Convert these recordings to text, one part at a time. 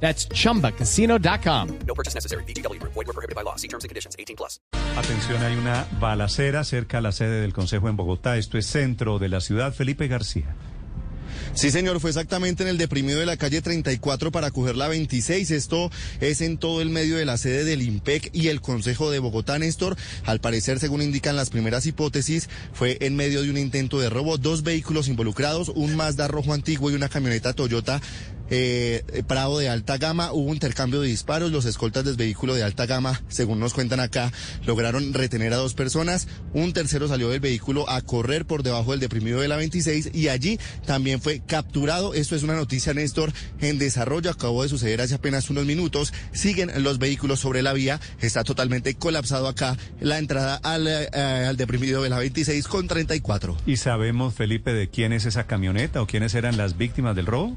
That's chumbacasino.com. No purchase necessary. BGW. Void were prohibited by law. See terms and conditions. 18 plus. Atención, hay una balacera cerca a la sede del Consejo en Bogotá. Esto es centro de la ciudad. Felipe García. Sí, señor, fue exactamente en el deprimido de la calle 34 para coger la 26. Esto es en todo el medio de la sede del IMPEC y el Consejo de Bogotá, Néstor. Al parecer, según indican las primeras hipótesis, fue en medio de un intento de robo. Dos vehículos involucrados, un Mazda rojo antiguo y una camioneta Toyota eh, Prado de alta gama. Hubo intercambio de disparos. Los escoltas del vehículo de alta gama, según nos cuentan acá, lograron retener a dos personas. Un tercero salió del vehículo a correr por debajo del deprimido de la 26 y allí también fue capturado. Esto es una noticia, Néstor, en desarrollo. Acabó de suceder hace apenas unos minutos. Siguen los vehículos sobre la vía. Está totalmente colapsado acá la entrada al, eh, al deprimido de la 26 con 34. ¿Y sabemos, Felipe, de quién es esa camioneta o quiénes eran las víctimas del robo?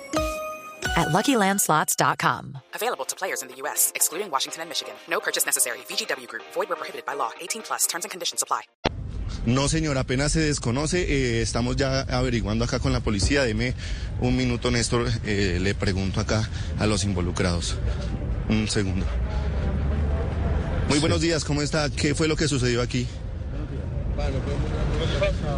at LuckyLandSlots.com. Available to players in the U.S., excluding Washington and Michigan. No purchase necessary. VGW Group. Void where prohibited by law. 18 plus. Terms and conditions apply. No, señor, apenas se desconoce. Eh, estamos ya averiguando acá con la policía. Deme un minuto, Néstor. Eh, le pregunto acá a los involucrados. Un segundo. Muy buenos días, ¿cómo está? ¿Qué fue lo que sucedió aquí?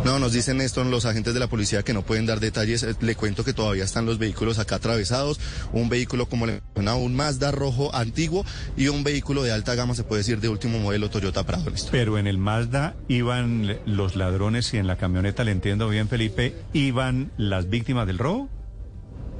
No, nos dicen esto los agentes de la policía que no pueden dar detalles. Eh, Le cuento que todavía están los vehículos acá atravesados. Un vehículo, como le mencionaba, un Mazda rojo antiguo y un vehículo de alta gama, se puede decir, de último modelo Toyota Prado. Pero en el Mazda iban los ladrones y en la camioneta, le entiendo bien, Felipe, iban las víctimas del robo.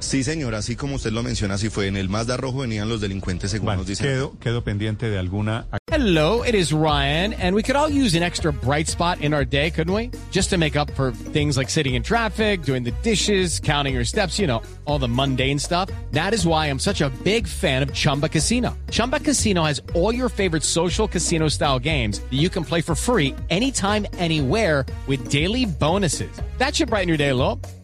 Sí, señor, así como usted lo menciona, así fue. En el Mazda rojo venían los delincuentes, según Bueno, nos dicen. quedo, quedo pendiente de alguna Hello, it is Ryan, and we could all use an extra bright spot in our day, couldn't we? Just to make up for things like sitting in traffic, doing the dishes, counting your steps, you know, all the mundane stuff. That is why I'm such a big fan of Chumba Casino. Chumba Casino has all your favorite social casino style games that you can play for free anytime, anywhere with daily bonuses. That should brighten your day a little.